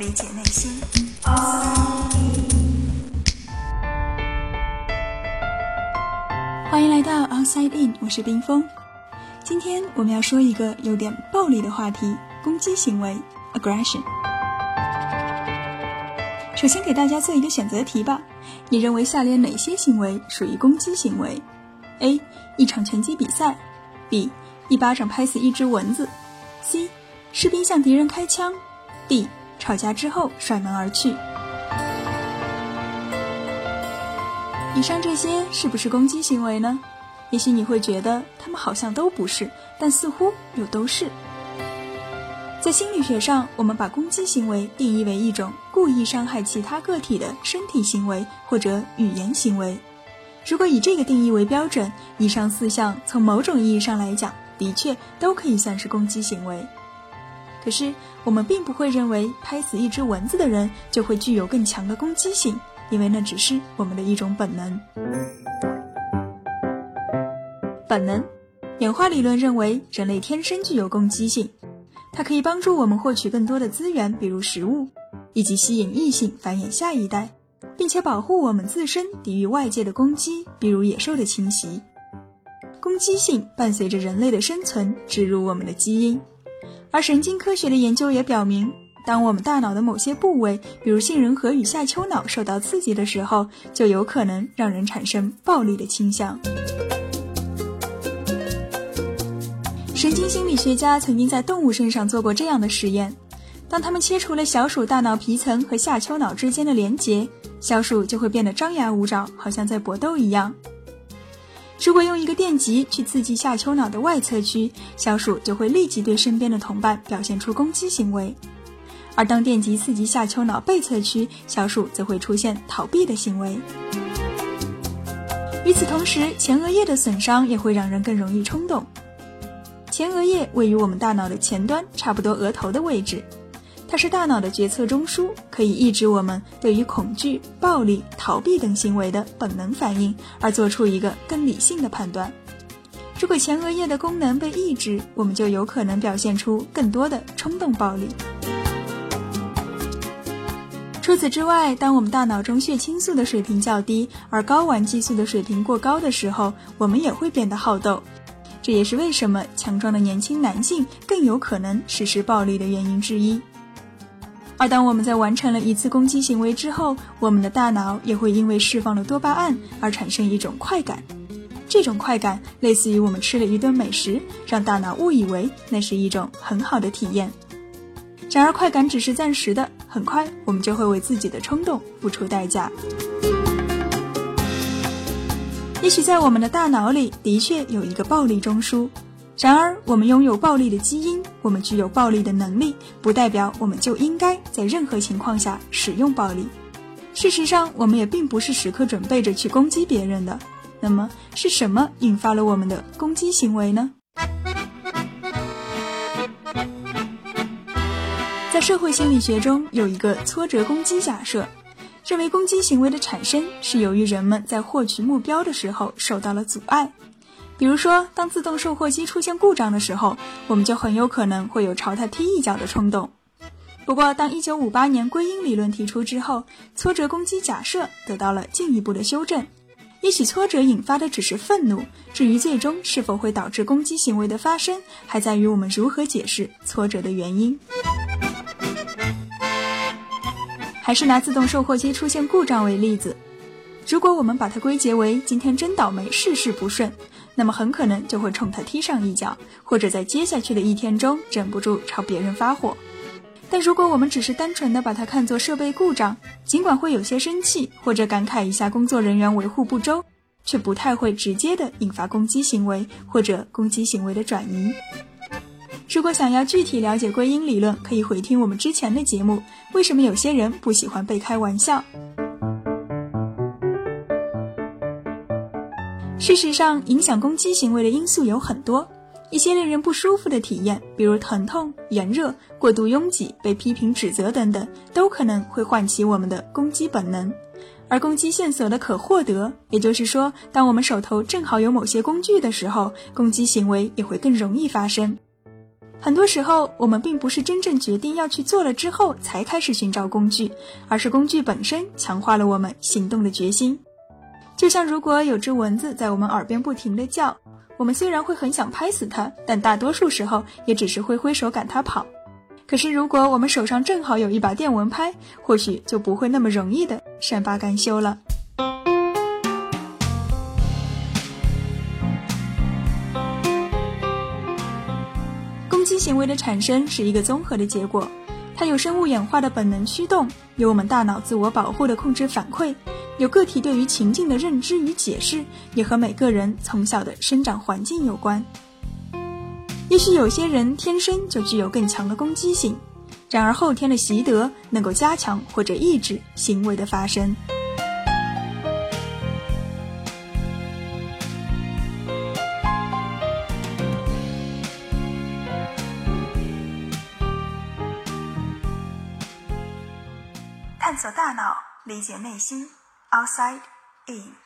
理解内心。欢迎来到 Outside In，我是冰峰。今天我们要说一个有点暴力的话题——攻击行为 （aggression）。首先给大家做一个选择题吧，你认为下列哪些行为属于攻击行为？A. 一场拳击比赛；B. 一巴掌拍死一只蚊子；C. 士兵向敌人开枪；D. 吵架之后甩门而去。以上这些是不是攻击行为呢？也许你会觉得他们好像都不是，但似乎又都是。在心理学上，我们把攻击行为定义为一种故意伤害其他个体的身体行为或者语言行为。如果以这个定义为标准，以上四项从某种意义上来讲，的确都可以算是攻击行为。可是，我们并不会认为拍死一只蚊子的人就会具有更强的攻击性，因为那只是我们的一种本能。本能，演化理论认为人类天生具有攻击性。它可以帮助我们获取更多的资源，比如食物，以及吸引异性繁衍下一代，并且保护我们自身抵御外界的攻击，比如野兽的侵袭。攻击性伴随着人类的生存，植入我们的基因。而神经科学的研究也表明，当我们大脑的某些部位，比如杏仁核与下丘脑受到刺激的时候，就有可能让人产生暴力的倾向。神经心理学家曾经在动物身上做过这样的实验：当他们切除了小鼠大脑皮层和下丘脑之间的连接，小鼠就会变得张牙舞爪，好像在搏斗一样。如果用一个电极去刺激下丘脑的外侧区，小鼠就会立即对身边的同伴表现出攻击行为；而当电极刺激下丘脑背侧区，小鼠则会出现逃避的行为。与此同时，前额叶的损伤也会让人更容易冲动。前额叶位于我们大脑的前端，差不多额头的位置。它是大脑的决策中枢，可以抑制我们对于恐惧、暴力、逃避等行为的本能反应，而做出一个更理性的判断。如果前额叶的功能被抑制，我们就有可能表现出更多的冲动暴力。除此之外，当我们大脑中血清素的水平较低，而睾丸激素的水平过高的时候，我们也会变得好斗。这也是为什么强壮的年轻男性更有可能实施暴力的原因之一。而当我们在完成了一次攻击行为之后，我们的大脑也会因为释放了多巴胺而产生一种快感。这种快感类似于我们吃了一顿美食，让大脑误以为那是一种很好的体验。然而，快感只是暂时的，很快我们就会为自己的冲动付出代价。也许在我们的大脑里的确有一个暴力中枢，然而我们拥有暴力的基因，我们具有暴力的能力，不代表我们就应该在任何情况下使用暴力。事实上，我们也并不是时刻准备着去攻击别人的。那么，是什么引发了我们的攻击行为呢？在社会心理学中，有一个挫折攻击假设。认为攻击行为的产生是由于人们在获取目标的时候受到了阻碍，比如说，当自动售货机出现故障的时候，我们就很有可能会有朝它踢一脚的冲动。不过，当1958年归因理论提出之后，挫折攻击假设得到了进一步的修正。也许挫折引发的只是愤怒，至于最终是否会导致攻击行为的发生，还在于我们如何解释挫折的原因。还是拿自动售货机出现故障为例子，如果我们把它归结为今天真倒霉，事事不顺，那么很可能就会冲他踢上一脚，或者在接下去的一天中忍不住朝别人发火。但如果我们只是单纯的把它看作设备故障，尽管会有些生气或者感慨一下工作人员维护不周，却不太会直接的引发攻击行为或者攻击行为的转移。如果想要具体了解归因理论，可以回听我们之前的节目。为什么有些人不喜欢被开玩笑？事实上，影响攻击行为的因素有很多。一些令人不舒服的体验，比如疼痛、炎热、过度拥挤、被批评指责等等，都可能会唤起我们的攻击本能。而攻击线索的可获得，也就是说，当我们手头正好有某些工具的时候，攻击行为也会更容易发生。很多时候，我们并不是真正决定要去做了之后才开始寻找工具，而是工具本身强化了我们行动的决心。就像如果有只蚊子在我们耳边不停地叫，我们虽然会很想拍死它，但大多数时候也只是挥挥手赶它跑。可是如果我们手上正好有一把电蚊拍，或许就不会那么容易的善罢甘休了。攻击行为的产生是一个综合的结果，它有生物演化的本能驱动，有我们大脑自我保护的控制反馈，有个体对于情境的认知与解释，也和每个人从小的生长环境有关。也许有些人天生就具有更强的攻击性，然而后天的习得能够加强或者抑制行为的发生。探索大脑，理解内心，Outside In。